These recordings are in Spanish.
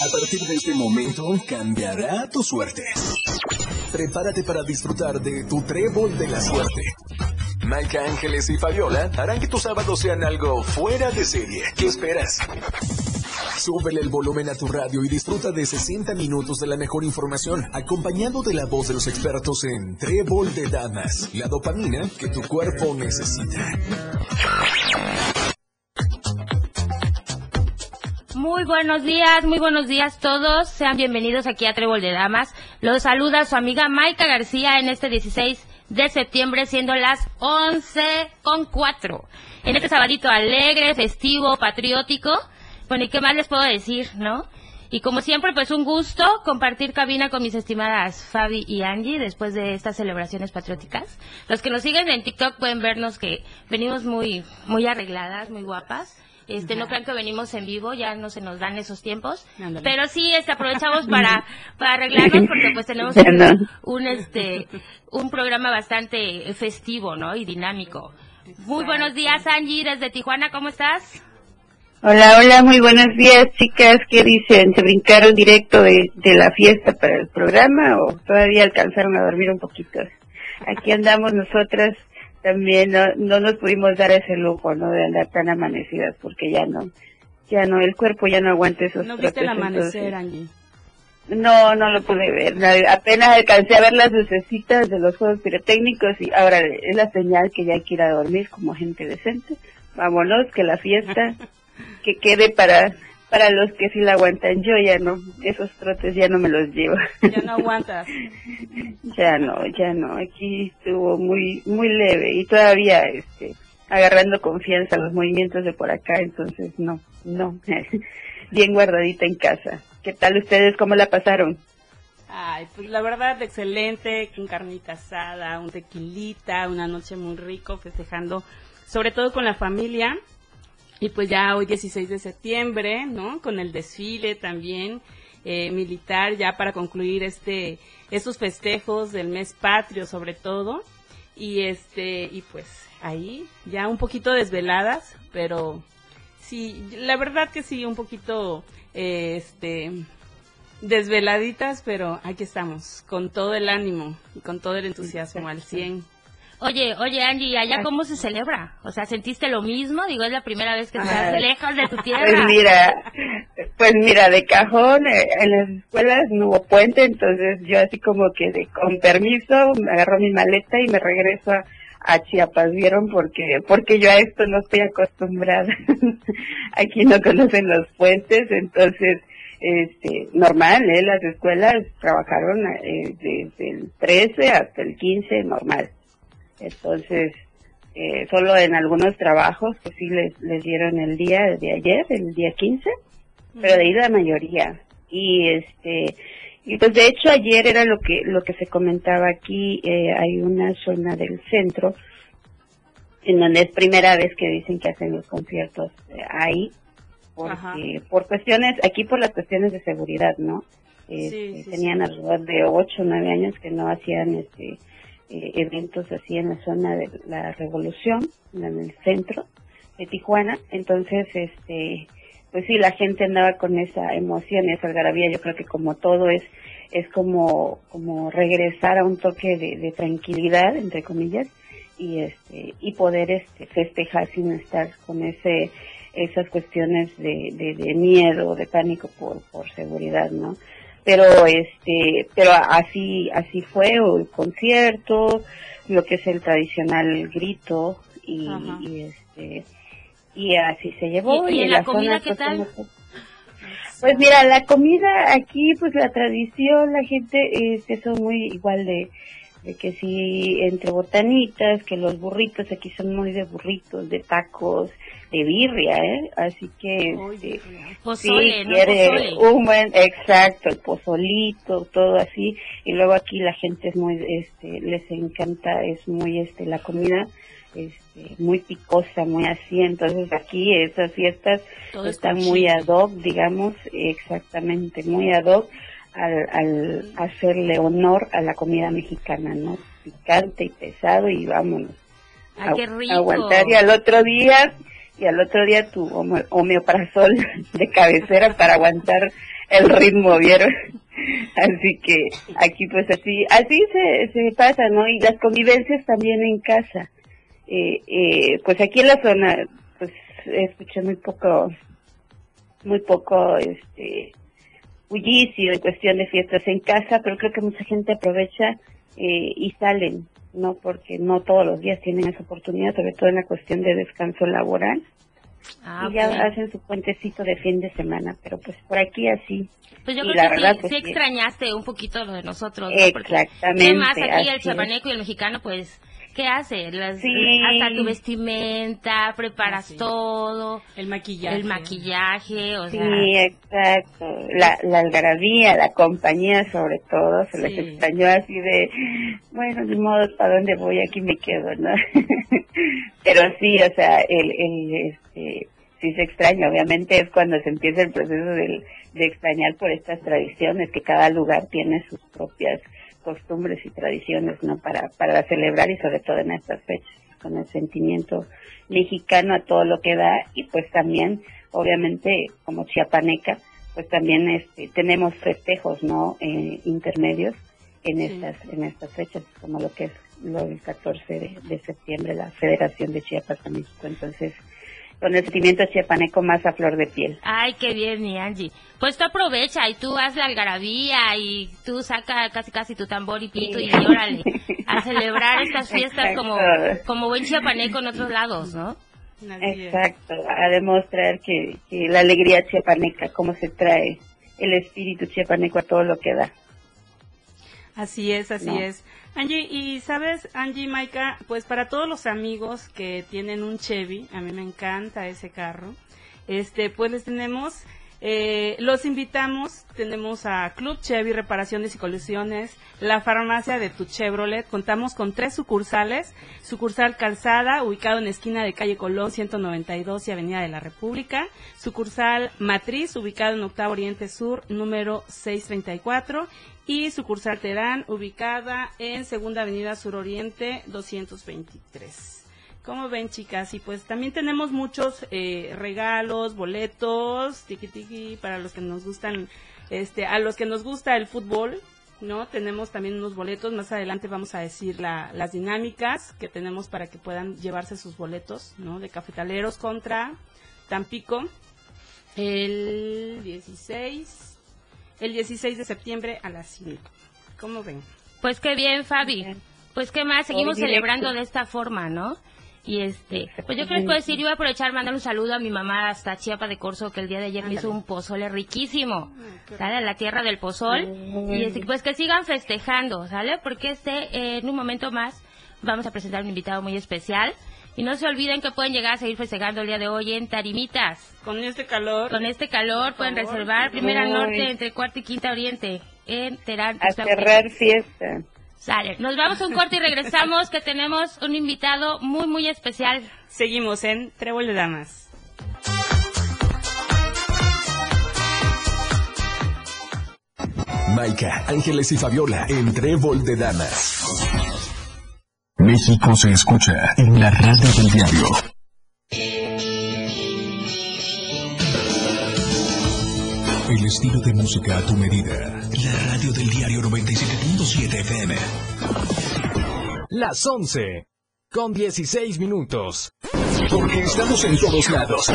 A partir de este momento cambiará tu suerte. Prepárate para disfrutar de tu trébol de la suerte. Mike Ángeles y Fabiola harán que tus sábados sean algo fuera de serie. ¿Qué esperas? Súbele el volumen a tu radio y disfruta de 60 minutos de la mejor información, acompañado de la voz de los expertos en Trébol de Damas, la dopamina que tu cuerpo necesita. Muy buenos días, muy buenos días todos. Sean bienvenidos aquí a Trébol de Damas. Los saluda su amiga Maika García en este 16 de septiembre, siendo las 11 con 4. En este sabadito alegre, festivo, patriótico. Bueno, ¿y qué más les puedo decir, no? Y como siempre, pues un gusto compartir cabina con mis estimadas Fabi y Angie después de estas celebraciones patrióticas. Los que nos siguen en TikTok pueden vernos que venimos muy, muy arregladas, muy guapas. Este, no crean que venimos en vivo, ya no se nos dan esos tiempos. Pero sí, este, aprovechamos para, para arreglarnos porque pues tenemos un, un, este, un programa bastante festivo, ¿no? Y dinámico. Muy buenos días, Angie, desde Tijuana, ¿cómo estás? Hola, hola, muy buenos días, chicas. ¿Qué dicen? ¿Se brincaron directo de, de la fiesta para el programa o todavía alcanzaron a dormir un poquito? Aquí andamos nosotras también no, no nos pudimos dar ese lujo, ¿no? De andar tan amanecidas porque ya no, ya no, el cuerpo ya no aguanta esos ¿No viste el amanecer, Angie? No, no lo pude ver. Apenas alcancé a ver las lucecitas de los juegos pirotécnicos y ahora es la señal que ya hay que ir a dormir como gente decente. Vámonos, que la fiesta que quede para para los que sí la aguantan. Yo ya no, esos trotes ya no me los llevo. Ya no aguantas. ya no, ya no. Aquí estuvo muy muy leve y todavía este agarrando confianza los movimientos de por acá, entonces no, no. Bien guardadita en casa. ¿Qué tal ustedes? ¿Cómo la pasaron? Ay, pues la verdad, excelente, con carnita asada, un tequilita, una noche muy rico, festejando, sobre todo con la familia, y pues ya hoy 16 de septiembre, ¿no? Con el desfile también eh, militar ya para concluir este estos festejos del mes patrio sobre todo y este y pues ahí ya un poquito desveladas, pero sí, la verdad que sí un poquito eh, este desveladitas, pero aquí estamos con todo el ánimo y con todo el entusiasmo al 100. Oye, oye Angie, ¿allá cómo se celebra? O sea, ¿sentiste lo mismo? Digo, es la primera vez que estás lejos de tu tierra. Pues mira, pues mira, de cajón, eh, en las escuelas no hubo puente, entonces yo así como que de, con permiso me agarro mi maleta y me regreso a, a Chiapas, ¿vieron? Porque, porque yo a esto no estoy acostumbrada. Aquí no conocen los puentes, entonces, este, normal, ¿eh? Las escuelas trabajaron eh, desde el 13 hasta el 15, normal. Entonces, eh, solo en algunos trabajos que sí les, les dieron el día de ayer, el día 15, pero de ahí la mayoría. Y este, y pues de hecho ayer era lo que, lo que se comentaba aquí, eh, hay una zona del centro en donde es primera vez que dicen que hacen los conciertos eh, ahí, porque por cuestiones, aquí por las cuestiones de seguridad, ¿no? Este, tenían alrededor de 8 o 9 años que no hacían este eh, eventos así en la zona de la Revolución, en el centro de Tijuana. Entonces, este, pues sí, la gente andaba con esa emoción, esa algarabía. Yo creo que como todo es, es como, como regresar a un toque de, tranquilidad, entre comillas, y este, y poder este, festejar sin estar con ese, esas cuestiones de, de, de miedo, de pánico por, por seguridad, ¿no? Pero este pero así así fue el concierto lo que es el tradicional grito y, este y así se llevó y, en la, comida qué pues, tal pues mira la comida aquí pues la tradición la gente este son muy igual de de que si entre botanitas, que los burritos aquí son muy de burritos, de tacos, de birria, ¿eh? Así que este, pozole, quiere un buen, exacto, el pozolito, todo así, y luego aquí la gente es muy, este, les encanta, es muy, este, la comida, este, muy picosa, muy así, entonces aquí esas fiestas están muy ad hoc, digamos, exactamente, muy ad hoc al, al hacerle honor a la comida mexicana, ¿no? Picante y pesado y vámonos. Qué rico. Aguantar y al otro día, y al otro día tu homeoprazol de cabecera para aguantar el ritmo, ¿vieron? Así que aquí pues así, así se, se pasa, ¿no? Y las convivencias también en casa. Eh, eh, pues aquí en la zona, pues escuché muy poco, muy poco, este, bullicio en cuestión de fiestas en casa, pero creo que mucha gente aprovecha eh, y salen, ¿no? Porque no todos los días tienen esa oportunidad, sobre todo en la cuestión de descanso laboral. Ah, y ya hacen su puentecito de fin de semana, pero pues por aquí así. Pues yo y creo la que verdad, sí, pues, sí extrañaste un poquito lo de nosotros. ¿no? Porque Exactamente. ¿Qué más aquí el chapaneco y el mexicano, pues, ¿qué hace? Las- Sí. Hasta tu vestimenta, preparas Sí. todo, El maquillaje. el maquillaje, o sea... Sí, exacto. La, la algarabía, la compañía sobre todo, se les extrañó así de, bueno, de modo, ¿para dónde voy? Aquí me quedo, ¿no? Pero sí, o sea, el, el, este, sí se extraña, obviamente es cuando se empieza el proceso del, de extrañar por estas tradiciones, que cada lugar tiene sus propias costumbres y tradiciones, ¿no? Para, para celebrar y sobre todo en estas fechas, con el sentimiento mexicano a todo lo que da y pues también, obviamente, como chiapaneca, pues también este, tenemos festejos, ¿no? Eh, intermedios en Sí. estas en estas fechas, como lo que es lo del 14 de, de septiembre, la Federación de Chiapas a México. Entonces, con el sentimiento chiapaneco más a flor de piel. Ay, qué bien, mi Angie. Pues tú aprovecha y tú haz la algarabía y tú saca casi casi tu tambor y pito y órale, a celebrar estas fiestas como, Exacto. como buen chiapaneco en otros lados, ¿no? Así es. Exacto, a demostrar que, que la alegría chiapaneca, cómo se trae el espíritu chiapaneco a todo lo que da. Así es, así No. es. Angie, y sabes, Angie, Maika, pues para todos los amigos que tienen un Chevy, a mí me encanta ese carro, este, pues les tenemos, eh, los invitamos, tenemos a Club Chevy Reparaciones y Colisiones, la farmacia de tu Chevrolet, contamos con tres sucursales, sucursal Calzada, ubicado en esquina de calle Colón 192 y Avenida de la República, sucursal Matriz, ubicado en Octavo Oriente Sur, número 634, y sucursal Terán, ubicada en Segunda Avenida Suroriente 223. Como ven, chicas, y pues también tenemos muchos eh, regalos, boletos, tiki tiki para los que nos gustan, este, a los que nos gusta el fútbol, ¿no? Tenemos también unos boletos, más adelante vamos a decir la- las dinámicas que tenemos para que puedan llevarse sus boletos, ¿no? De cafetaleros contra Tampico, el 16, el 16 de septiembre a las 5. ¿Cómo ven? Pues qué bien, Fabi. Bien. Pues qué más, seguimos celebrando de esta forma, ¿no? Y este, pues yo creo que les puedo decir, yo voy a aprovechar mandar un saludo a mi mamá hasta Chiapa de Corzo, que el día de ayer me hizo un pozole riquísimo. qué ¿Sale? A la tierra del pozol. Y este, pues que sigan festejando, ¿sale? Porque este, eh, en un momento más, vamos a presentar un invitado muy especial. Y no se olviden que pueden llegar a seguir festejando el día de hoy en Tarimitas. Con este calor. Con este calor pueden favor. reservar Primera. Norte entre Cuarta y Quinta Oriente en Terán. A cerrar fiesta. Sale. Nos vamos a un corte y regresamos que tenemos un invitado muy, muy especial. Seguimos en Trébol de Damas. Maika, Ángeles y Fabiola en Trébol de Damas. México se escucha en la radio del diario. El estilo de música a tu medida. La radio del diario 97.7 FM. Las 11 con 16 minutos. Porque estamos en todos lados.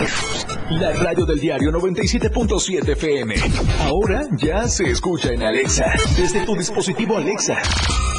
La radio del diario 97.7 FM. Ahora ya se escucha en Alexa. Desde tu dispositivo Alexa.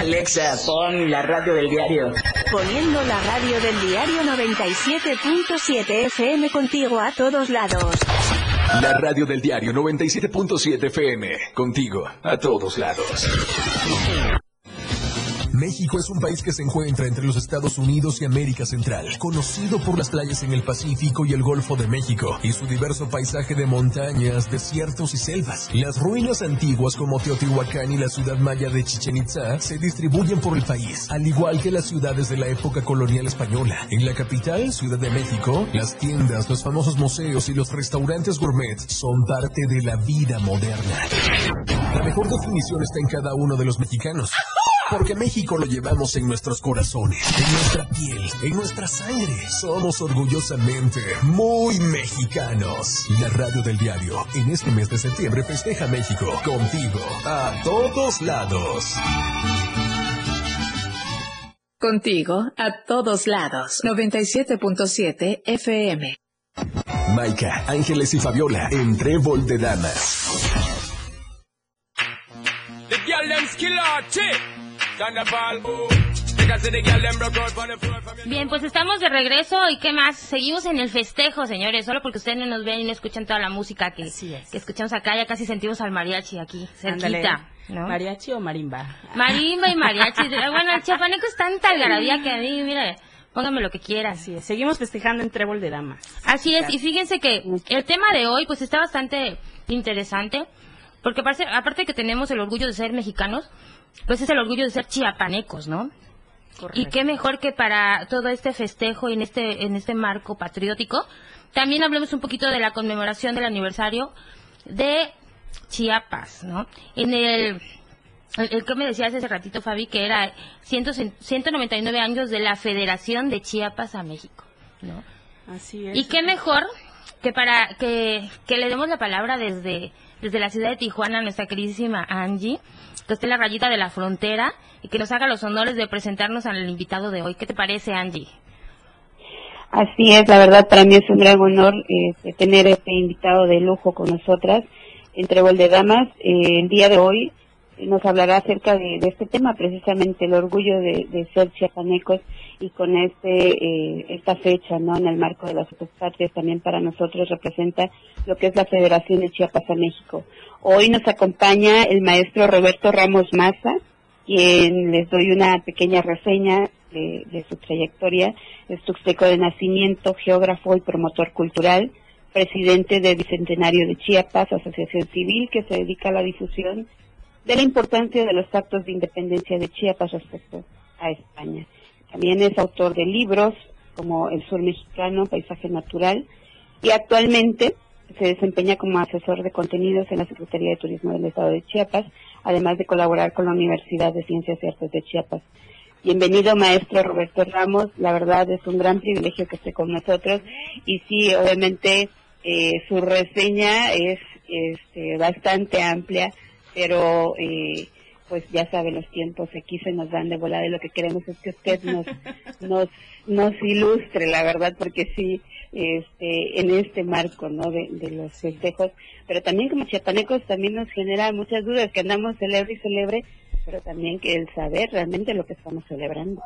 Alexa, pon la radio del diario. Poniendo la radio del diario 97.7 FM contigo a todos lados. La radio del diario 97.7 FM. Contigo, a todos lados. México es un país que se encuentra entre los Estados Unidos y América Central, conocido por las playas en el Pacífico y el Golfo de México, y su diverso paisaje de montañas, desiertos y selvas. Las ruinas antiguas como Teotihuacán y la ciudad maya de Chichen Itza se distribuyen por el país, al igual que las ciudades de la época colonial española. En la capital, Ciudad de México, las tiendas, los famosos museos y los restaurantes gourmet son parte de la vida moderna. La mejor definición está en cada uno de los mexicanos. Porque México lo llevamos en nuestros corazones, en nuestra piel, en nuestra sangre. Somos orgullosamente muy mexicanos. La radio del diario en este mes de septiembre festeja México contigo a todos lados. Contigo a todos lados. 97.7 FM. Maika, Ángeles y Fabiola en Trébol de Damas. Bien, pues estamos de regreso y qué más, seguimos en el festejo, señores, solo porque ustedes no nos ven y no escuchan toda la música que, que escuchamos acá, ya casi sentimos al mariachi aquí, cerquita. ¿no? ¿Mariachi o marimba? Marimba y mariachi. bueno, el chapaneco es tanta algarabía que a mí, mire, póngame lo que quiera. Así es, seguimos festejando en Trébol de Damas. Así es, y fíjense que el tema de hoy pues está bastante interesante, porque aparte, aparte que tenemos el orgullo de ser mexicanos, pues es el orgullo de ser chiapanecos, ¿no? Y qué mejor que para todo este festejo y en este, en este marco patriótico, también hablemos un poquito de la conmemoración del aniversario de Chiapas, ¿no? En el, el, el que me decías hace ratito, Fabi, que era 100, 199 años de la Federación de Chiapas a México, ¿no? Así es. Y qué mejor que para que, que le demos la palabra desde, desde la ciudad de Tijuana a nuestra queridísima Angie, que esté la rayita de la frontera y que nos haga los honores de presentarnos al invitado de hoy. ¿Qué te parece, Angie? Así es, la verdad para mí es un gran honor eh, tener este invitado de lujo con nosotras en Trébol de Damas. Eh, el día de hoy nos hablará acerca de, de, este tema, precisamente el orgullo de, de ser chiapanecos y con este eh, esta fecha, ¿no? En el marco de las patrias también para nosotros representa lo que es la Federación de Chiapas a México. Hoy nos acompaña el maestro Roberto Ramos Maza, quien les doy una pequeña reseña de, de su trayectoria. Es tuxteco de nacimiento, geógrafo y promotor cultural, presidente del Bicentenario de Chiapas, asociación civil que se dedica a la difusión de la importancia de los actos de independencia de Chiapas respecto a España. También es autor de libros como El Sur Mexicano, Paisaje Natural, y actualmente se desempeña como asesor de contenidos en la Secretaría de Turismo del Estado de Chiapas, además de colaborar con la Universidad de Ciencias y Artes de Chiapas. Bienvenido, maestro Roberto Ramos. La verdad es un gran privilegio que esté con nosotros. Y sí, obviamente, eh, su reseña es este, bastante amplia, pero eh, pues ya sabe, los tiempos aquí se nos dan de volada y lo que queremos es que usted nos, nos, nos ilustre, la verdad, porque sí, este, en este marco, ¿no? De, de los festejos, pero también como chiapanecos también nos genera muchas dudas, que andamos celebre y celebre, pero también que el saber realmente lo que estamos celebrando.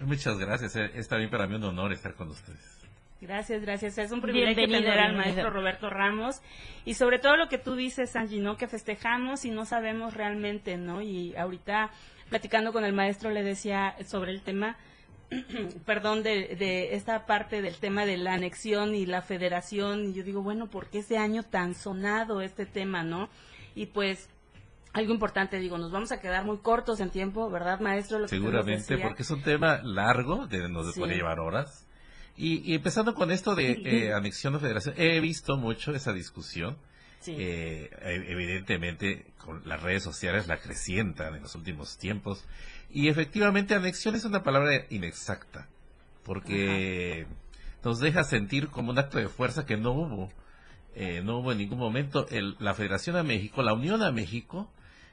Muchas gracias, es también para mí un honor estar con ustedes. Gracias, gracias. Es un privilegio tener al maestro Roberto Ramos y sobre todo lo que tú dices, Angie, ¿no? Que festejamos y no sabemos realmente, ¿no? Y ahorita platicando con el maestro le decía sobre el tema, perdón, de, de esta parte del tema de la anexión y la federación y yo digo, bueno, ¿por qué ese año tan sonado este tema, no? Y pues algo importante, digo, nos vamos a quedar muy cortos en tiempo, ¿verdad, maestro? Lo Seguramente, porque es un tema largo, de, nos sí. puede llevar horas. Y, y, empezando con esto de eh, anexión o federación, he visto mucho esa discusión. Sí. Eh, evidentemente, con las redes sociales la crecientan en los últimos tiempos. Y efectivamente, anexión es una palabra inexacta, porque Ajá. nos deja sentir como un acto de fuerza que no hubo. Eh, no hubo en ningún momento. El, la Federación a México, la Unión a México,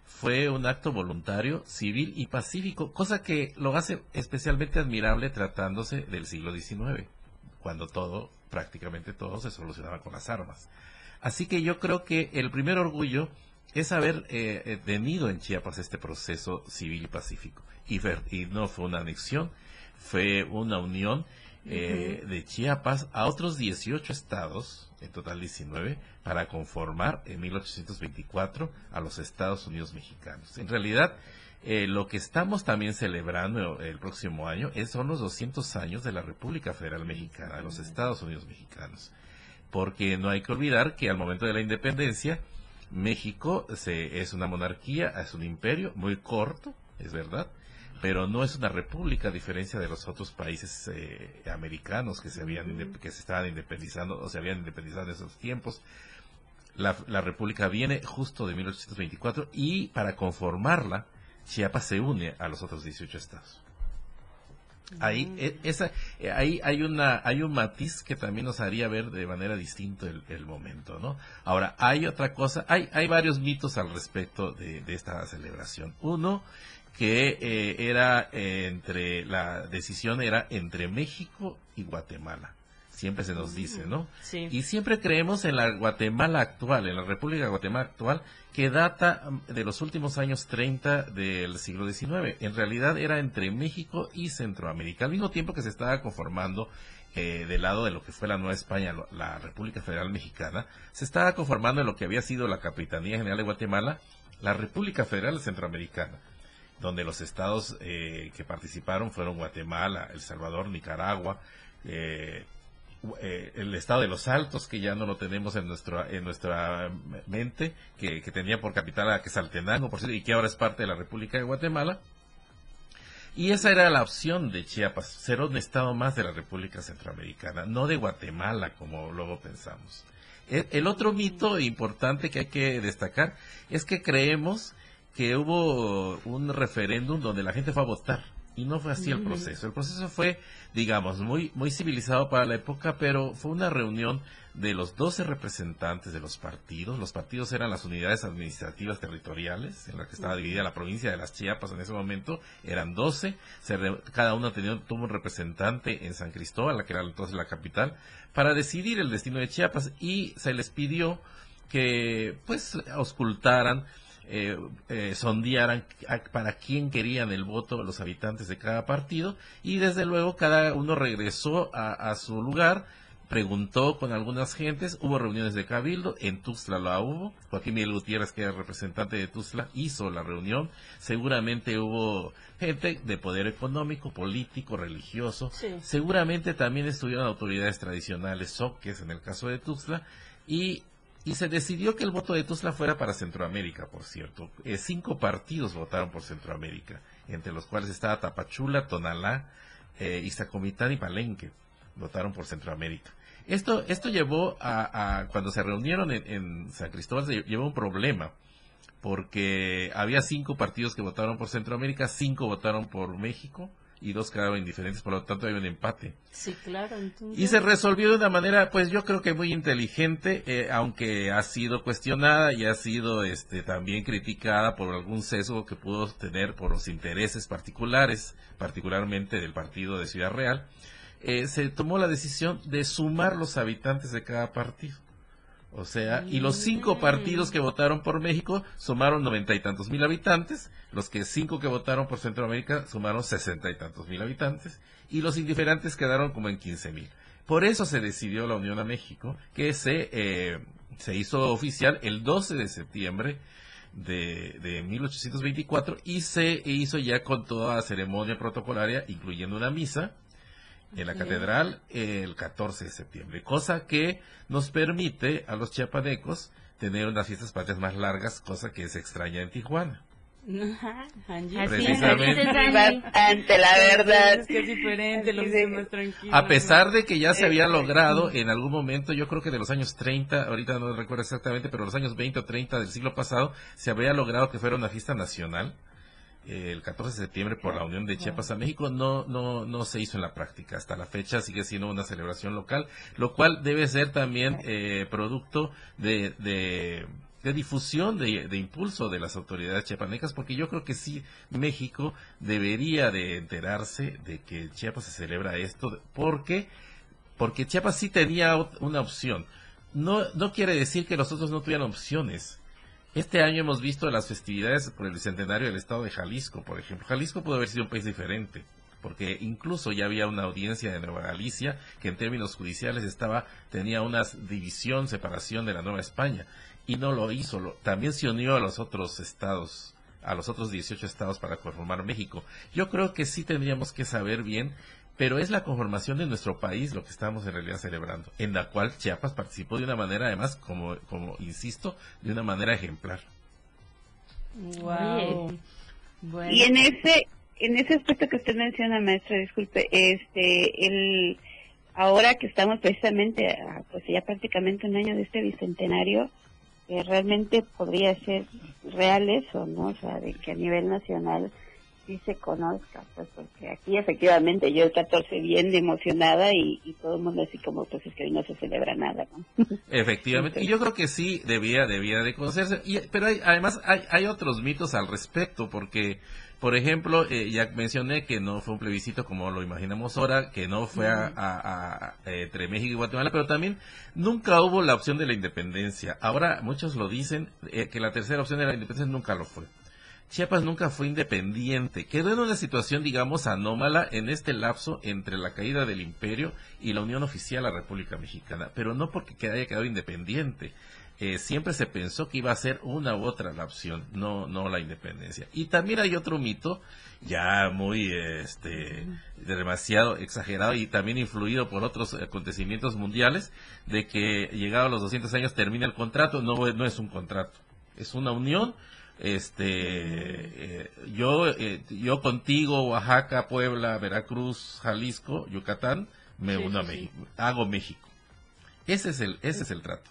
fue un acto voluntario, civil y pacífico, cosa que lo hace especialmente admirable tratándose del siglo XIX, cuando todo, prácticamente todo, se solucionaba con las armas. Así que yo creo que el primer orgullo es haber eh, tenido en Chiapas este proceso civil y pacífico. Y, y no fue una anexión, fue una unión eh, uh -huh. de Chiapas a otros 18 estados, en total 19, para conformar en 1824 a los Estados Unidos mexicanos. En realidad, eh, lo que estamos también celebrando el próximo año es, son los 200 años de la República Federal Mexicana, de los Estados Unidos mexicanos. Porque no hay que olvidar que al momento de la independencia, México se, es una monarquía, es un imperio muy corto, es verdad, pero no es una república a diferencia de los otros países eh, americanos que se habían que se estaban independizando o se habían independizado en esos tiempos. La, la república viene justo de 1824 y para conformarla Chiapas se une a los otros 18 estados. Ahí, mm. e, esa, eh, ahí hay, una, hay un matiz que también nos haría ver de manera distinta el, momento, ¿no? Ahora, hay otra cosa, hay, hay varios mitos al respecto de, esta celebración. Uno, que eh, era eh, entre, la decisión era entre México y Guatemala siempre se nos dice, ¿no? Sí. Y siempre creemos en la Guatemala actual, en la República de Guatemala actual, que data mm, de los últimos años 30 del siglo XIX. En realidad era entre México y Centroamérica, al mismo tiempo que se estaba conformando eh, del lado de lo que fue la Nueva España, la República Federal Mexicana, se estaba conformando en lo que había sido la Capitanía General de Guatemala, la República Federal Centroamericana donde los estados eh, que participaron fueron Guatemala, El Salvador, Nicaragua, eh, eh, el estado de los Altos, que ya no lo tenemos en, nuestro, en nuestra mente, que, tenía por capital a Quesaltenango, por y que ahora es parte de la República de Guatemala. Y esa era la opción de Chiapas, ser un estado más de la República Centroamericana, no de Guatemala, como luego pensamos. El, el otro mito importante que hay que destacar es que creemos que hubo un referéndum donde la gente fue a votar y no fue así el proceso. El proceso fue, digamos, muy, muy civilizado para la época, pero fue una reunión de los 12 representantes de los partidos. Los partidos eran las unidades administrativas territoriales, en las que estaba dividida la provincia de las Chiapas en ese momento. Eran 12. cada uno tenía, tuvo un representante en San Cristóbal, la que era entonces la capital, para decidir el destino de Chiapas y se les pidió que, pues, auscultaran eh, eh, sondearan para quién querían el voto los habitantes de cada partido y desde luego cada uno regresó a, su lugar preguntó con algunas gentes, hubo reuniones de cabildo, en Tuxtla la hubo, Joaquín Miguel Gutiérrez, que era representante de Tuxtla, hizo la reunión, seguramente hubo gente de poder económico, político, religioso, seguramente también estuvieron autoridades tradicionales, soques en el caso de Tuxtla, y y se decidió que el voto de Tuzla fuera para Centroamérica, por cierto. Eh, cinco partidos votaron por Centroamérica, entre los cuales estaba Tapachula, Tonalá, eh, y Palenque. Votaron por Centroamérica. Esto, esto llevó a, cuando se reunieron en, en San Cristóbal, se llevó un problema, porque había cinco partidos que votaron por Centroamérica, cinco votaron por México, y dos quedaron indiferentes, por lo tanto hay un empate. Sí, claro. Y se resolvió de una manera, pues yo creo que muy inteligente, eh, aunque ha sido cuestionada y ha sido este, también criticada por algún sesgo que pudo tener por los intereses particulares, particularmente del partido de Ciudad Real. Eh, se tomó la decisión de sumar los habitantes de cada partido. O sea, y los cinco mm. partidos que votaron por México sumaron noventa y tantos mil habitantes, los que cinco que votaron por Centroamérica sumaron sesenta y tantos mil habitantes, y los indiferentes quedaron como en quince mil. Por eso se decidió la Unión a México, que se, eh, se hizo oficial el 12 de septiembre de, de 1824 y se hizo ya con toda la ceremonia protocolaria, incluyendo una misa, en la catedral el 14 de septiembre, cosa que nos permite a los chiapanecos tener unas fiestas patrias más largas, cosa que se extraña en Tijuana. Precisamente. Ante la verdad. Es que es diferente, lo más tranquilo. A pesar de que ya se había logrado en algún momento, yo creo que de los años 30, ahorita no recuerdo exactamente, pero los años 20 o 30 del siglo pasado, se había logrado que fuera una fiesta nacional el 14 de septiembre por la Unión de Chiapas a México no, no, no se hizo en la práctica. Hasta la fecha sigue siendo una celebración local, lo cual debe ser también eh, producto de, de, difusión, de, de, impulso de las autoridades chiapanecas, porque yo creo que sí, México debería de enterarse de que Chiapas se celebra esto, porque, porque Chiapas sí tenía una opción. No, no quiere decir que los otros no tuvieran opciones este año hemos visto las festividades por el bicentenario del estado de Jalisco, por ejemplo. Jalisco pudo haber sido un país diferente, porque incluso ya había una audiencia de Nueva Galicia que en términos judiciales estaba tenía una división, separación de la Nueva España y no lo hizo. también se unió a los otros estados a los otros 18 estados para conformar México. Yo creo que sí tendríamos que saber bien, pero es la conformación de nuestro país lo que estamos en realidad celebrando, en la cual Chiapas participó de una manera, además, como, como insisto, de una manera ejemplar. Wow. Y en ese en ese aspecto que usted menciona, maestra, disculpe, este, el ahora que estamos precisamente, pues ya prácticamente un año de este bicentenario, que realmente podría ser real eso, ¿no? O sea, de que a nivel nacional sí se conozca, pues porque aquí efectivamente yo el 14 bien emocionada y, todo el mundo así como pues es que hoy no se celebra nada, ¿no? Efectivamente, y yo creo que sí debía, debía de conocerse, y, pero hay, además hay, hay otros mitos al respecto, porque por ejemplo, eh, ya mencioné que no fue un plebiscito como lo imaginamos ahora, que no fue a, entre México y Guatemala, pero también nunca hubo la opción de la independencia. Ahora muchos lo dicen, eh, que la tercera opción de la independencia nunca lo fue. Chiapas nunca fue independiente. Quedó en una situación, digamos, anómala en este lapso entre la caída del imperio y la unión oficial a la República Mexicana, pero no porque haya quedado independiente. Eh, siempre se pensó que iba a ser una u otra la opción, no, no la independencia. Y también hay otro mito, ya muy este, demasiado exagerado y también influido por otros acontecimientos mundiales, de que llegado a los 200 años termina el contrato, no, no es un contrato, es una unión. Este, eh, yo, eh, yo contigo, Oaxaca, Puebla, Veracruz, Jalisco, Yucatán, me uno a México, hago México. Ese es el, ese es el trato.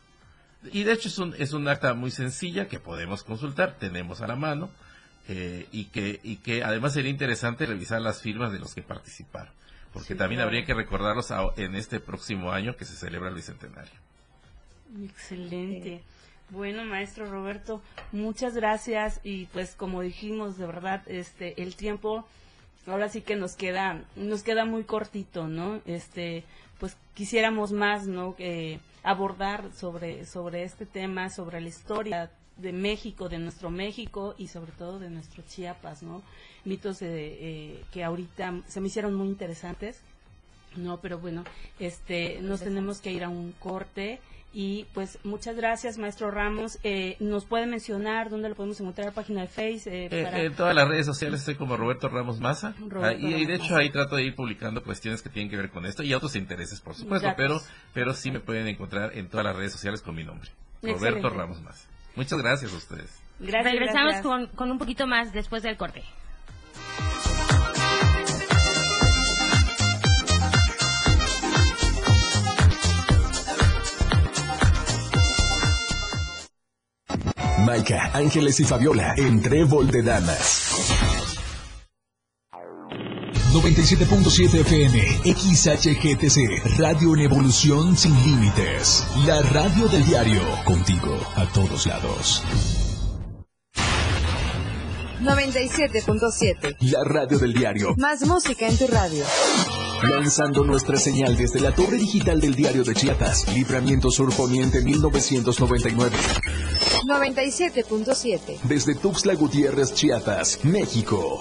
Y de hecho es un, es un acta muy sencilla que podemos consultar, tenemos a la mano, eh, y, que, y que además sería interesante revisar las firmas de los que participaron, porque también habría que recordarlos en este próximo año que se celebra el Bicentenario. Excelente. Bueno, maestro Roberto, muchas gracias y pues como dijimos, de verdad, este el tiempo ahora sí que nos queda nos queda muy cortito, ¿no? Este, pues quisiéramos más, ¿no? que abordar sobre, sobre este tema, sobre la historia de México, de nuestro México y sobre todo de nuestro Chiapas, ¿no? Mitos eh, que ahorita se me hicieron muy interesantes, ¿no? Pero bueno, este, nos tenemos que ir a un corte y pues muchas gracias, maestro Ramos. Eh, ¿Nos puede mencionar dónde lo podemos encontrar? Página de Facebook. Eh, eh, en todas las redes sociales estoy como Roberto Ramos Maza. Ah, y, de hecho ahí trato de ir publicando cuestiones que tienen que ver con esto y otros intereses, por supuesto. Pero, pero sí me pueden encontrar en todas las redes sociales con mi nombre. Roberto Ramos Maza. Muchas gracias a ustedes. Gracias, Regresamos Con, con un poquito más después del corte. Maika, Ángeles y Fabiola en Trébol de Damas. 97.7 FM, XHGTC, Radio en Evolución Sin Límites. La radio del diario, contigo a todos lados. 97.7. La radio del diario. Más música en tu radio. Lanzando nuestra señal desde la torre digital del diario de Chiapas, Libramiento Sur Poniente 1999. 97.7. Desde Tuxtla Gutiérrez, Chiapas, México.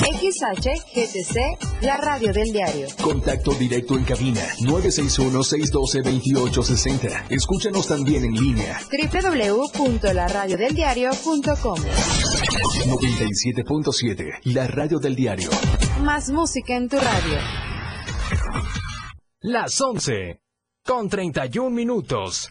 XHGTC, la radio del diario. Contacto directo en cabina 961-612-2860. Escúchanos también en línea. www.laradiodeldiario.com 97.7, la radio del diario. Más música en tu radio. Las 11 con 31 minutos.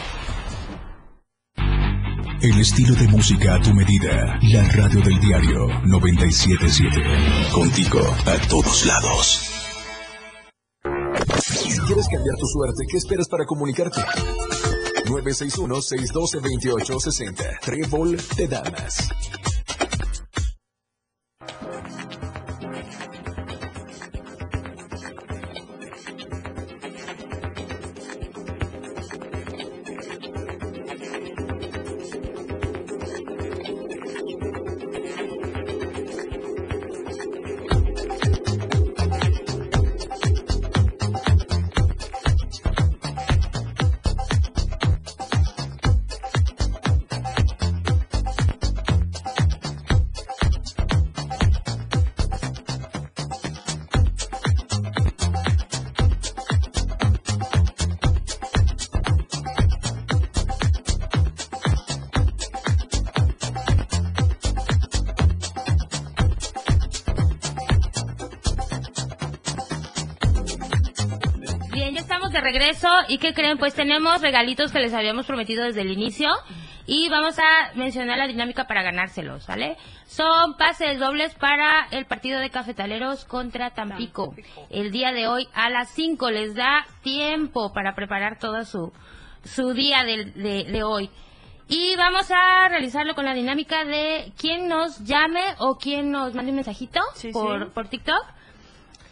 El estilo de música a tu medida. La radio del diario 977. Contigo a todos lados. Si quieres cambiar tu suerte, ¿qué esperas para comunicarte? 961-612-2860. Trébol de Damas. de regreso y ¿qué creen? Pues tenemos regalitos que les habíamos prometido desde el inicio y vamos a mencionar la dinámica para ganárselos, ¿vale? Son pases dobles para el partido de cafetaleros contra Tampico. El día de hoy a las 5 les da tiempo para preparar todo su, su día de, de, de hoy. Y vamos a realizarlo con la dinámica de quién nos llame o quién nos mande un mensajito Sí, por, sí. por TikTok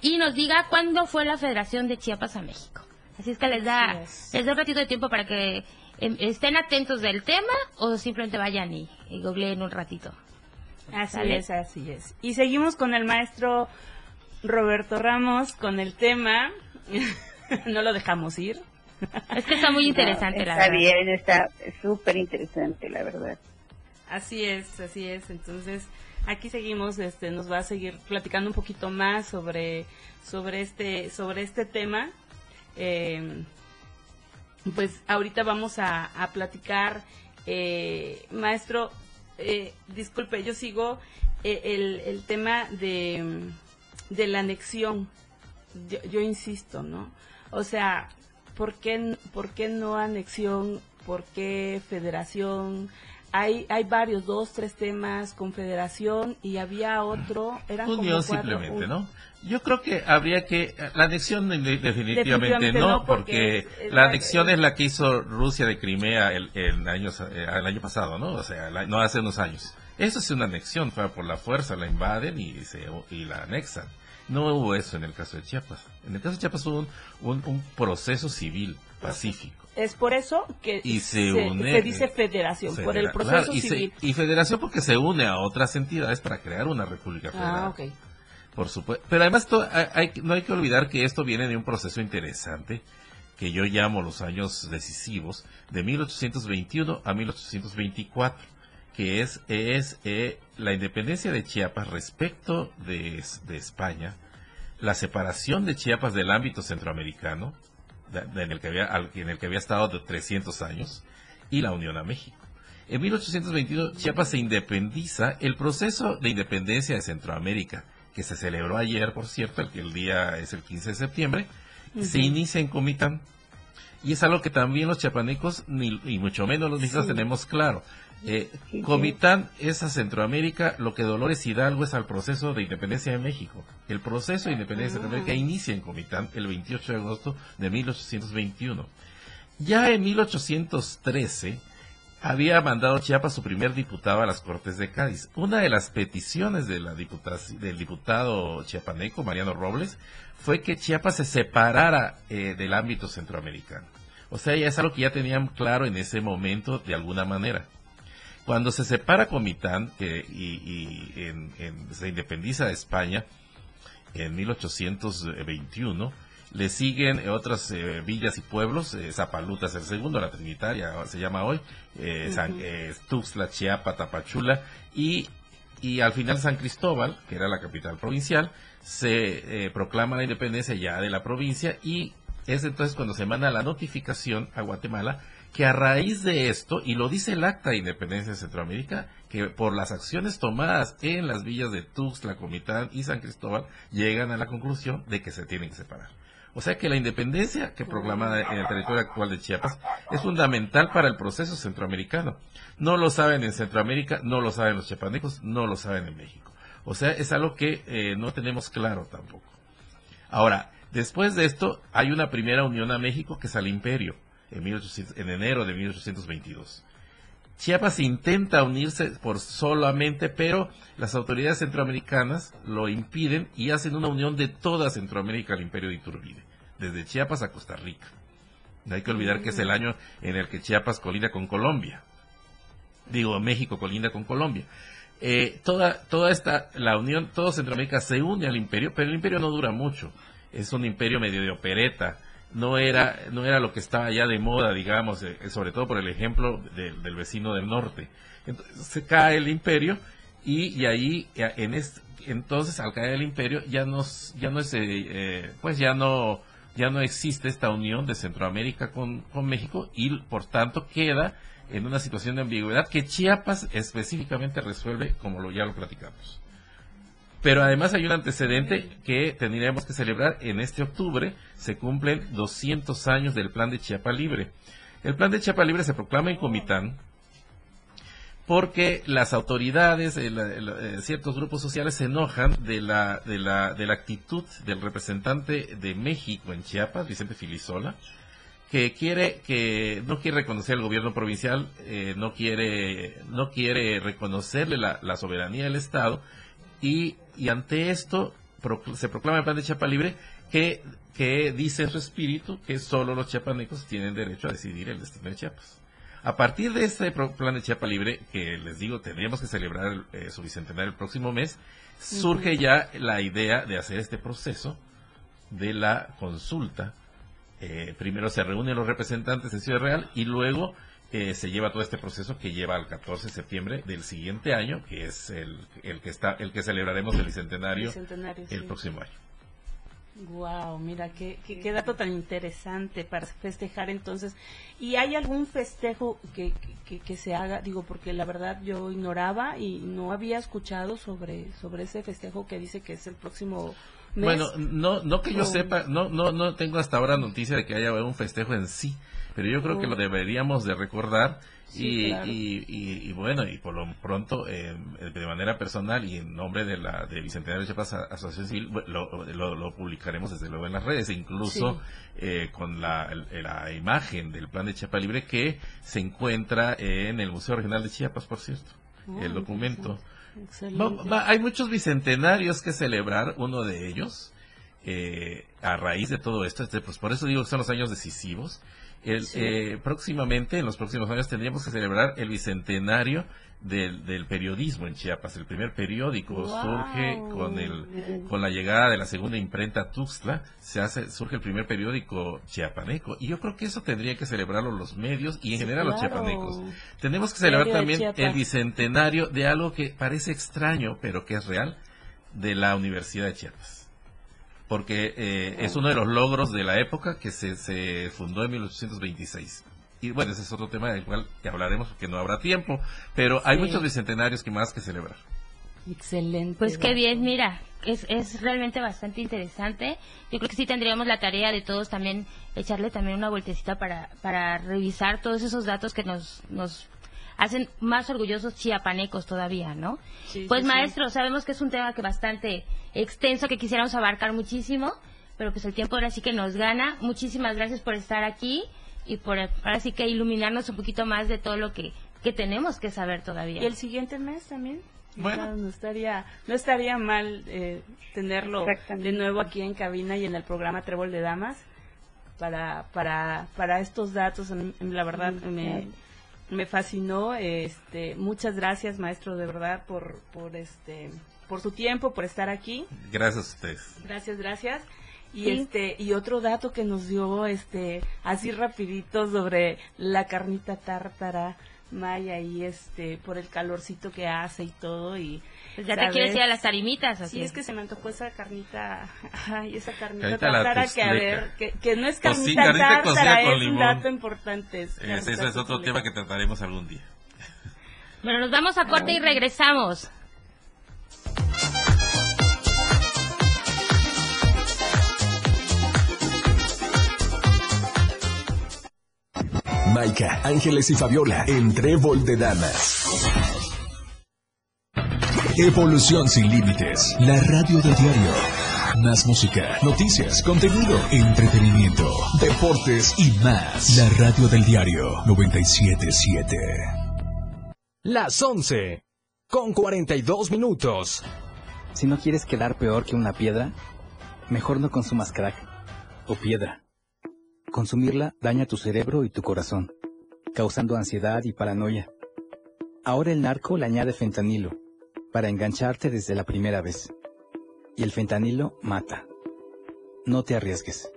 y nos diga cuándo fue la Federación de Chiapas a México. Así es que les da, les da un ratito de tiempo para que em, estén atentos del tema o simplemente vayan y, y googleen un ratito. Así ¿Sale? es, así es. Y seguimos con el maestro Roberto Ramos con el tema. no lo dejamos ir. Es que está muy interesante, No, la está verdad. bien, está súper interesante, la verdad. Así es, así es. Entonces, aquí seguimos, este, nos va a seguir platicando un poquito más sobre, sobre este, sobre este tema. Eh, pues ahorita vamos a, platicar, eh, maestro, eh, disculpe, yo sigo eh, el, el tema de, de la anexión. Yo, yo insisto, ¿no? O sea, ¿por qué, ¿por qué no anexión? ¿Por qué federación? Hay, hay varios, dos, tres temas, confederación y había otro, eran como Unión cuatro, simplemente, un- ¿no? Yo creo que habría que... La anexión de- definitivamente, Definitivamente no, porque porque, la anexión es la que hizo Rusia de Crimea el, el, año, eh, el año pasado, ¿no? O sea, la- no hace unos años. Eso es una anexión, fue por la fuerza, la invaden y, se, y la anexan. No hubo eso en el caso de Chiapas. En el caso de Chiapas hubo un, un, un proceso civil pacífico. Es por eso que Y se une- se dice federación, por el proceso claro, y, se- civil. y federación porque se une a otras entidades para crear una república federal. Ah, ok. Por supuesto. Pero además to- hay- hay- no hay que olvidar que esto viene de un proceso interesante que yo llamo los años decisivos de 1821 a 1824, que es, es eh, la independencia de Chiapas respecto de, de España, la separación de Chiapas del ámbito centroamericano, en, el que había, en el que había estado de 300 años, y la unión a México. En 1821 Chiapas se independiza, el proceso de independencia de Centroamérica, que se celebró ayer, por cierto, el, que el día es el 15 de septiembre, se inicia en Comitán. Y es algo que también los chiapanecos, ni, y mucho menos los mexicanos, tenemos claro. Eh, Sí, Comitán es a Centroamérica lo que Dolores Hidalgo es al proceso de independencia de México. El proceso de independencia de Ah. Centroamérica inicia en Comitán el 28 de agosto de 1821. Ya en 1813 había mandado Chiapas su primer diputado a las Cortes de Cádiz. Una de las peticiones de la del diputado chiapaneco, Mariano Robles, fue que Chiapas se separara eh, del ámbito centroamericano. O sea, ya es algo que ya tenían claro en ese momento de alguna manera. Cuando se separa Comitán que, y, y en- en- se independiza de España en 1821, le siguen eh, otras eh, villas y pueblos, eh, Zapaluta es el segundo, la Trinitaria ahora se llama hoy, eh, San, eh, Tuxtla, Chiapa, Tapachula y, y al final San Cristóbal, que era la capital provincial, se eh, proclama la independencia ya de la provincia y es entonces cuando se manda la notificación a Guatemala que a raíz de esto, y lo dice el Acta de Independencia de Centroamérica, que por las acciones tomadas en las villas de Tuxtla, Comitán y San Cristóbal, llegan a la conclusión de que se tienen que separar. O sea que la independencia que proclama en el territorio actual de Chiapas es fundamental para el proceso centroamericano. No lo saben en Centroamérica, no lo saben los chiapanecos, no lo saben en México. O sea, es algo que eh, no tenemos claro tampoco. Ahora, después de esto, hay una primera unión a México que es al imperio, en, 1800 en enero de 1822. Chiapas intenta unirse por solamente, pero las autoridades centroamericanas lo impiden y hacen una unión de toda Centroamérica al imperio de Iturbide, desde Chiapas a Costa Rica. No hay que olvidar que es el año en el que Chiapas colinda con Colombia. Digo, México colinda con Colombia. Eh, toda, toda esta, la unión, todo Centroamérica se une al imperio, pero el imperio no dura mucho. Es un imperio medio de opereta. No era, no era lo que estaba ya de moda, digamos, eh, sobre todo por el ejemplo de- del vecino del norte. Entonces, se cae el imperio y, y ahí, eh, en este, entonces al caer el imperio ya no, ya no es, eh, eh, pues ya no, ya no existe esta unión de Centroamérica con, con México y por tanto queda en una situación de ambigüedad que Chiapas específicamente resuelve como lo ya lo platicamos. Pero además hay un antecedente que tendríamos que celebrar en este octubre. Se cumplen 200 años del plan de Chiapa Libre. El plan de Chiapa Libre se proclama en Comitán porque las autoridades, eh, eh, ciertos grupos sociales se enojan de la, de, la, de la actitud del representante de México en Chiapas, Vicente Filisola, que quiere que no quiere reconocer al gobierno provincial, eh, no quiere no quiere reconocerle la, la soberanía del Estado y, y ante esto se proclama el plan de Chiapa Libre que, que dice en su espíritu que solo los chiapanecos tienen derecho a decidir el destino de Chiapas. A partir de este plan de Chiapa Libre, que les digo, tendríamos que celebrar eh, su bicentenario el próximo mes, surge ya la idea de hacer este proceso de la consulta eh, primero se reúnen los representantes de Ciudad Real y luego eh, se lleva todo este proceso que lleva al 14 de septiembre del siguiente año, que es el, el que está el que celebraremos el bicentenario, el próximo año. Wow, mira qué, qué, dato tan interesante para festejar entonces. ¿Y hay algún festejo que, que, que, se haga? Digo, porque la verdad yo ignoraba y no había escuchado sobre, sobre ese festejo que dice que es el próximo bueno, no, no que yo sepa, no, no, no tengo hasta ahora noticia de que haya un festejo en sí, pero yo creo que lo deberíamos de recordar y, y, y, bueno, y por lo pronto, eh, de manera personal y en nombre de la de Bicentenario de Chiapas Asociación Civil, lo, lo, publicaremos desde luego en las redes, incluso eh, con la, la, imagen del plan de Chiapas Libre que se encuentra en el Museo Regional de Chiapas, por cierto, el documento. hay muchos bicentenarios que celebrar, uno de ellos, eh, a raíz de todo esto, este, pues por eso digo que son los años decisivos. El, eh, próximamente, en los próximos años, tendríamos que celebrar el bicentenario del, del periodismo en Chiapas. El primer periódico surge con, el, con la llegada de la segunda imprenta Tuxtla, se hace, surge el primer periódico chiapaneco. Y yo creo que eso tendría que celebrarlo los medios y en general los chiapanecos. Tenemos que celebrar también el bicentenario de algo que parece extraño, pero que es real, de la Universidad de Chiapas porque eh, es uno de los logros de la época que se, se fundó en 1826 y bueno, ese es otro tema del cual ya hablaremos porque no habrá tiempo, pero hay muchos bicentenarios que más que celebrar. Excelente. Pues qué bien, mira, es, es realmente bastante interesante. Yo creo que sí tendríamos la tarea de todos también echarle también una vueltecita para, para revisar todos esos datos que nos, nos hacen más orgullosos chiapanecos todavía, ¿no? pues maestro, sabemos que es un tema que bastante extenso, que quisiéramos abarcar muchísimo, pero pues el tiempo ahora sí que nos gana. Muchísimas gracias por estar aquí y por ahora sí que iluminarnos un poquito más de todo lo que, que tenemos que saber todavía. ¿Y el siguiente mes también? Bueno. No, estaría, no estaría mal eh, tenerlo de nuevo aquí en cabina y en el programa Trébol de Damas para, para, para estos datos. La verdad me, me fascinó. Este, muchas gracias, maestro, de verdad, por, por, este, por su tiempo, por estar aquí. Gracias a ustedes. Gracias, gracias. Y este y otro dato que nos dio este así rapidito sobre la carnita tártara maya y este por el calorcito que hace y todo y pues ya te quieres ir a las tarimitas así sí es que se me antojó esa carnita. Ay esa carnita tártara que a ver que, no es carnita, tártara es un dato importante ese es otro tema que trataremos algún día. Bueno nos vamos a corte y regresamos. Maika, Ángeles y Fabiola en Trébol de Damas. Evolución sin límites. La radio del diario. Más música, noticias, contenido, entretenimiento, deportes y más. La radio del diario 977. Las 11 con 42 minutos. Si no quieres quedar peor que una piedra, mejor no consumas crack o piedra. Consumirla daña tu cerebro y tu corazón, causando ansiedad y paranoia. Ahora el narco le añade fentanilo, para engancharte desde la primera vez. Y el fentanilo mata. No te arriesgues.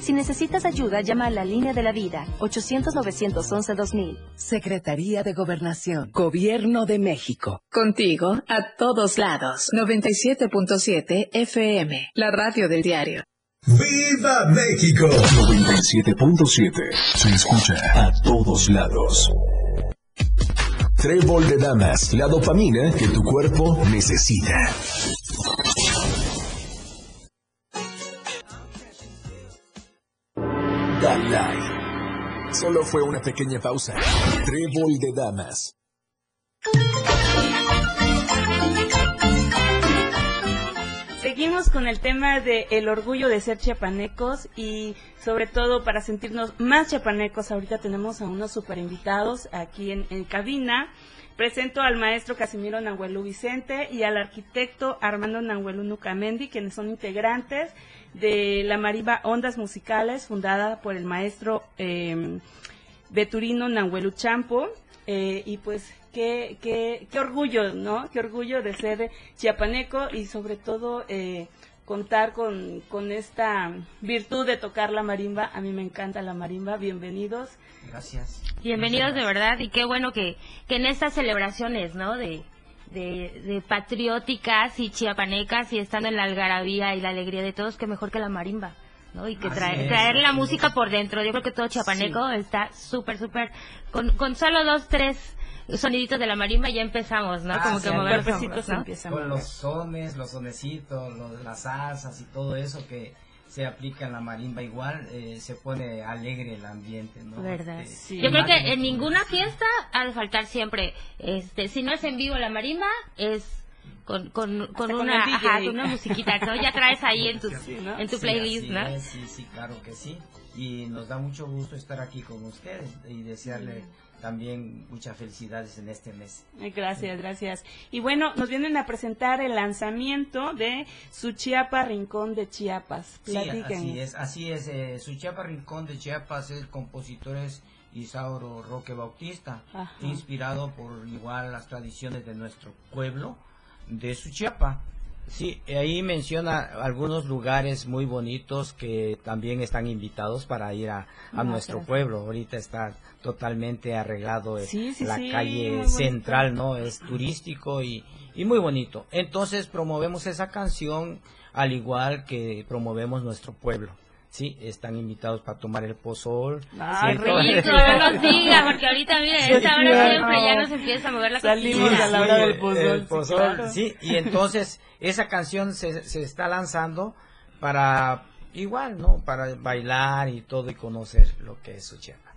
Si necesitas ayuda, llama a la línea de la vida, 800-911-2000. Secretaría de Gobernación, Gobierno de México. Contigo, a todos lados. 97.7 FM, la radio del diario. ¡Viva México! 97.7. Se escucha a todos lados. Trébol de damas, la dopamina que tu cuerpo necesita. Dalai. Solo fue una pequeña pausa. Trébol de damas. Seguimos con el tema de orgullo de ser chiapanecos y sobre todo para sentirnos más chiapanecos. Ahorita tenemos a unos super invitados aquí en, cabina. Presento al maestro Casimiro Nahuelú Vicente y al arquitecto Armando Nahuelú Nucamendi, quienes son integrantes de la marimba Ondas Musicales, fundada por el maestro eh, Beturino Nahuelú Champo. Eh, y pues qué, qué, qué orgullo, ¿no? Qué orgullo de ser chiapaneco y sobre todo eh, contar con, con esta virtud de tocar la marimba. A mí me encanta la marimba. Bienvenidos. Gracias. Bienvenidos de verdad y qué bueno que, que en estas celebraciones, ¿no? De, de, de patrióticas y chiapanecas y estando en la algarabía y la alegría de todos, qué mejor que la marimba. ¿no? Y que traer, traer la música por dentro. Yo creo que todo chiapaneco está súper, súper. Con, con solo dos, tres soniditos de la marimba ya empezamos, ¿no? Ah, Como sí, que mover los ¿no? Con los sones, los sonecitos, los- las salsas y todo eso que se aplica en la marimba igual, eh, se pone alegre el ambiente, ¿no? ¿Verdad? Este, Yo creo que en ninguna fiesta ha de faltar siempre, este, si no es en vivo la marimba, es con, con, una, ajá, con una musiquita, ¿no? Ya traes ahí en tu, ¿no? en tu playlist, ¿no? es, sí, sí, claro que sí. Y nos da mucho gusto estar aquí con ustedes y desearle también muchas felicidades en este mes. Eh, Gracias, gracias. Y bueno, nos vienen a presentar el lanzamiento de su Chiapa Rincón de Chiapas. Sí, así es, así es. Eh, Suchiapa Rincón de Chiapas, el compositor es Isauro Roque Bautista, Ajá. inspirado por igual las tradiciones de nuestro pueblo de Suchiapa. Sí, ahí menciona algunos lugares muy bonitos que también están invitados para ir a, a nuestro pueblo. Ahorita está totalmente arreglado eh, Sí, sí, la sí, calle central, ¿no? Es turístico y, y muy bonito. Entonces promovemos esa canción al igual que promovemos nuestro pueblo. Sí, están invitados para tomar el pozol. Ay, Sí, Rico, no nos diga, porque ahorita, mire, Sí, esta hora claro. siempre ya nos empieza a mover la Salimos cosquilla. a la hora Sí, del pozol, el sí, pozol, claro. sí, y entonces esa canción se, se está lanzando para igual, ¿no? Para bailar y todo y conocer lo que es Suchiapa.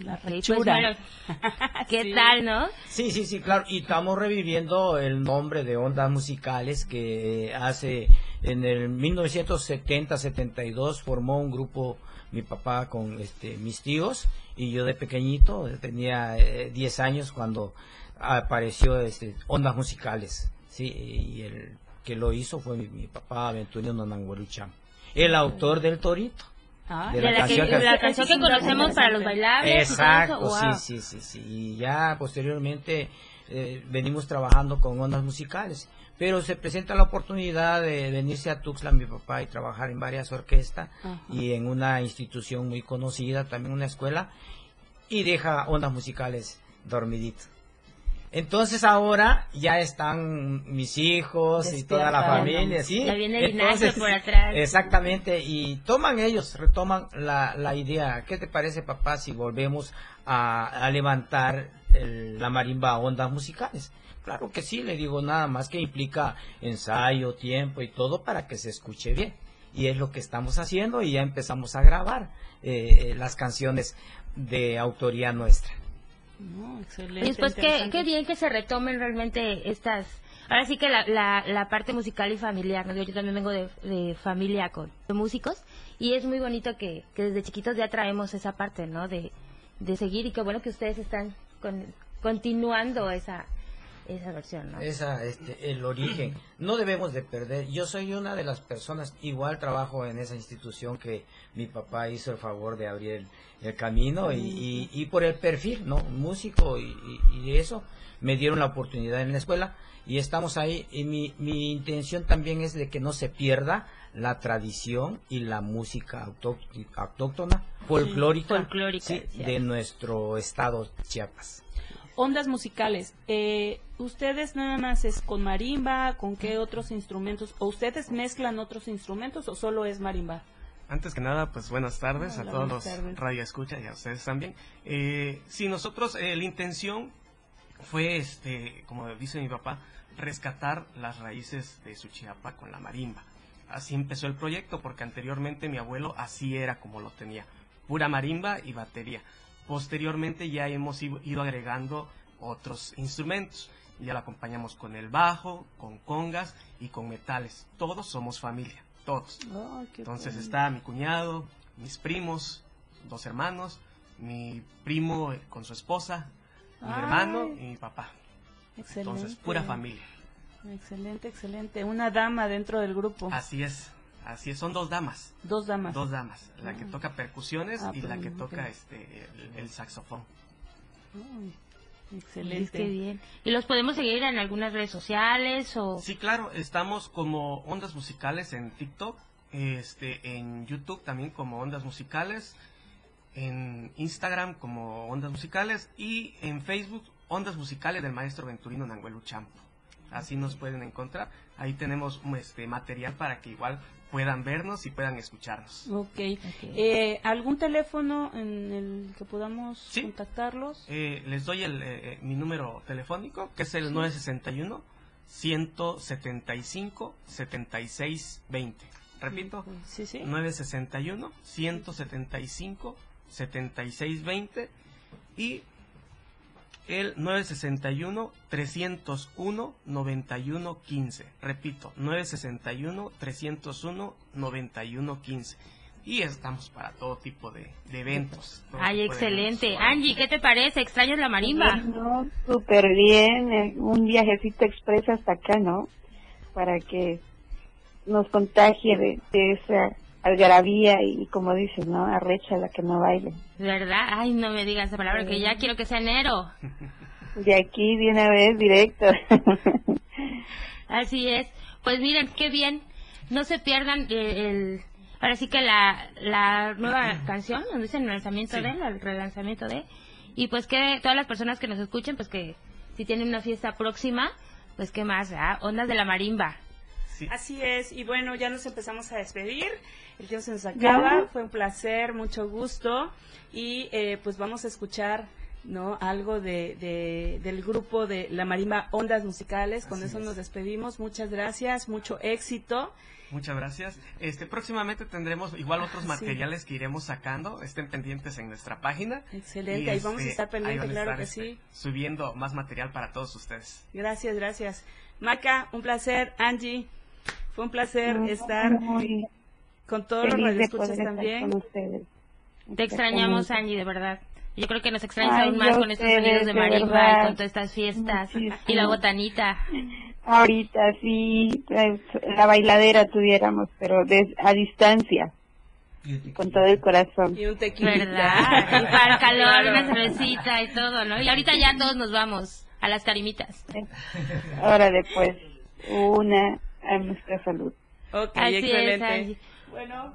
La pues, rechura. ¿Qué Sí. tal, no? Sí, sí, sí, claro. Y estamos reviviendo el nombre de Ondas Musicales que hace en el 1970-72 formó un grupo mi papá con este mis tíos y yo de pequeñito tenía eh, 10 años cuando apareció este Ondas Musicales. Sí, y el que lo hizo fue mi, mi papá Aventurino Nananguerucham, el autor del Torito. Ah, de la, que, la canción que conocemos para los bailables. Exacto, wow. sí, sí, sí, sí. Y ya posteriormente eh, venimos trabajando con ondas musicales. Pero se presenta la oportunidad de venirse a Tuxtla, mi papá, y trabajar en varias orquestas Ajá. y en una institución muy conocida, también una escuela, y deja ondas musicales dormidito. Entonces ahora ya están mis hijos y toda la familia, ¿sí? Ya viene el Entonces, por atrás. Exactamente, y toman ellos, retoman la, la idea. ¿Qué te parece, papá, si volvemos a, a levantar el- la marimba a ondas musicales? Claro que sí, le digo nada más que implica ensayo, tiempo y todo para que se escuche bien. Y es lo que estamos haciendo y ya empezamos a grabar eh, las canciones de autoría nuestra. No, excelente. Y después, qué, interesante. qué bien que se retomen realmente estas... Ahora sí que la, la, la parte musical y familiar, ¿no? Yo también vengo de, de familia con de músicos y es muy bonito que, que desde chiquitos ya traemos esa parte, ¿no? De, de seguir y qué bueno que ustedes están con- continuando esa, esa versión, ¿no? Esa, este, el origen. No debemos de perder. Yo soy una de las personas, igual trabajo en esa institución que mi papá hizo el favor de abrir el, el camino y, y, y por el perfil, ¿no? Músico y, y, eso, me dieron la oportunidad en la escuela y estamos ahí. Y mi, mi intención también es de que no se pierda la tradición y la música autóct- autóctona, folclórica, sí. de nuestro estado Chiapas. Ondas musicales. Eh, ¿Ustedes nada más es con marimba? ¿Con qué otros instrumentos? ¿O ustedes mezclan otros instrumentos o solo es marimba? Antes que nada, pues buenas tardes Hola, a todos los radio escucha y a ustedes también. Eh, sí, nosotros, eh, la intención fue, este, como dice mi papá, rescatar las raíces de su chiapa con la marimba. Así empezó el proyecto, porque anteriormente mi abuelo así era como lo tenía, pura marimba y batería. Posteriormente ya hemos ido agregando otros instrumentos. Ya lo acompañamos con el bajo, con congas y con metales. Todos somos familia, todos. Entonces está mi cuñado, mis primos, dos hermanos, mi primo con su esposa, mi hermano y mi papá. Entonces, pura familia. Excelente, excelente. Una dama dentro del grupo. Así es, así es. Son dos damas. Dos damas. Dos damas. La que toca percusiones ah, y la que toca este el, saxofón. excelente. Qué bien. ¿Y los podemos seguir en algunas redes sociales o...? Sí, claro. Estamos como Ondas Musicales en TikTok, este, en YouTube también como Ondas Musicales, en Instagram como Ondas Musicales y en Facebook Ondas Musicales del maestro Venturino Nanguelu Champo así nos pueden encontrar. Ahí tenemos este material para que igual puedan vernos y puedan escucharnos. Ok. Eh, ¿Algún teléfono en el que podamos contactarlos? Eh, les doy el, eh, mi número telefónico, que es el 961 175 7620. Repito, sí, sí. 961 175 7620 y el 961-301-9115. Repito, 961-301-9115. Y estamos para todo tipo de, eventos. Ay, excelente. Angie, ¿qué te parece? ¿Extrañas la marimba? No, súper bien. Eh, un viajecito expreso hasta acá, ¿no? Para que nos contagie de, de esa algarabía y como dices, ¿no? Arrecha la que no baile. ¿Verdad? Ay, no me digas esa palabra, que ya quiero que sea enero. De aquí de una vez directo. Así es. Pues miren, qué bien. No se pierdan el... ahora sí que la, la nueva canción, donde dice el lanzamiento de, el relanzamiento de. Y pues que todas las personas que nos escuchen, pues que si tienen una fiesta próxima, pues qué más, ¿ah? Ondas de la marimba. Así es, y bueno, ya nos empezamos a despedir. El tiempo se nos acaba, fue un placer, mucho gusto, y eh, pues vamos a escuchar ¿no? Algo de, del grupo de la Marimba Ondas Musicales. Con eso nos despedimos. Muchas gracias, mucho éxito. Muchas gracias. Este próximamente tendremos igual otros materiales que iremos sacando. Estén pendientes en nuestra página. Excelente, ahí vamos a este, estar pendientes, claro que este, sí. Subiendo más material para todos ustedes. Gracias, gracias. Maca, un placer. Angie, fue un placer estar con todos los radioescuchas también. Te extrañamos, Angie, de verdad. Yo creo que nos extrañas aún más con estos sonidos de marimba y con todas estas fiestas y la botanita. Ahorita sí, pues, la bailadera tuviéramos, pero a distancia. Con todo el corazón. Y un tequila. ¿Verdad? Y para calor, una cervecita y todo, ¿no? Y ahorita ya todos nos vamos a las carimitas. Ahora después, una a nuestra salud. Ok, excelente. bueno,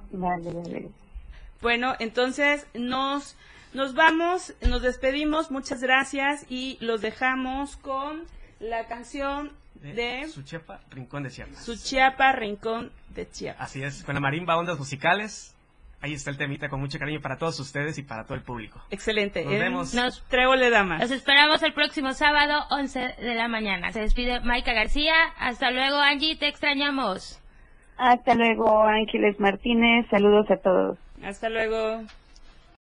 Bueno, entonces nos, nos vamos, nos despedimos, muchas gracias y los dejamos con la canción de, de Suchiapa, Rincón de Chiapas. Suchiapa, Rincón de Chiapas. Así es, con la marimba, ondas musicales. Ahí está el temita con mucho cariño para todos ustedes y para todo el público. Excelente. Nos vemos. Nos de damas. Los esperamos el próximo sábado, 11 de la mañana. Se despide Maika García. Hasta luego, Angie. Te extrañamos. Hasta luego, Ángeles Martínez. Saludos a todos. Hasta luego.